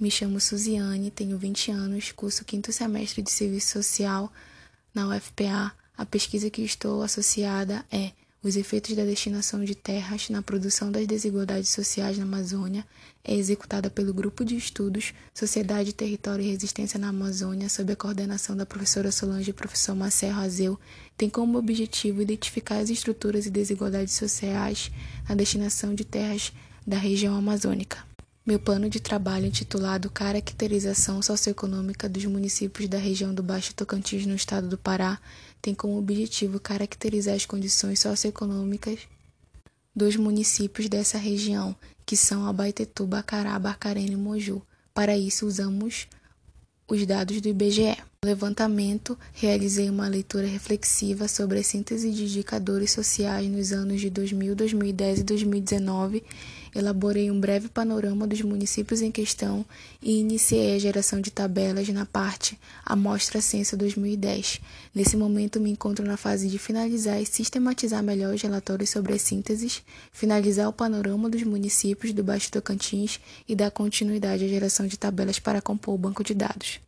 Me chamo Suziane, tenho 20 anos, curso quinto semestre de Serviço Social na UFPA. A pesquisa que estou associada é os efeitos da destinação de terras na produção das desigualdades sociais na Amazônia. É executada pelo Grupo de Estudos Sociedade, Território e Resistência na Amazônia, sob a coordenação da professora Solange e professor Marcel Razeu. Tem como objetivo identificar as estruturas e desigualdades sociais na destinação de terras da região amazônica. Meu plano de trabalho intitulado Caracterização Socioeconômica dos Municípios da Região do Baixo Tocantins no Estado do Pará tem como objetivo caracterizar as condições socioeconômicas dos municípios dessa região, que são Abaetetu, Bacará, Barcarena e Moju. Para isso, usamos os dados do IBGE. No levantamento, realizei uma leitura reflexiva sobre a síntese de indicadores sociais nos anos de 2000, 2010 e 2019 elaborei um breve panorama dos municípios em questão e iniciei a geração de tabelas na parte Amostra Censo 2010. Nesse momento, me encontro na fase de finalizar e sistematizar melhor os relatórios sobre as sínteses, finalizar o panorama dos municípios do Baixo Tocantins e dar continuidade à geração de tabelas para compor o banco de dados.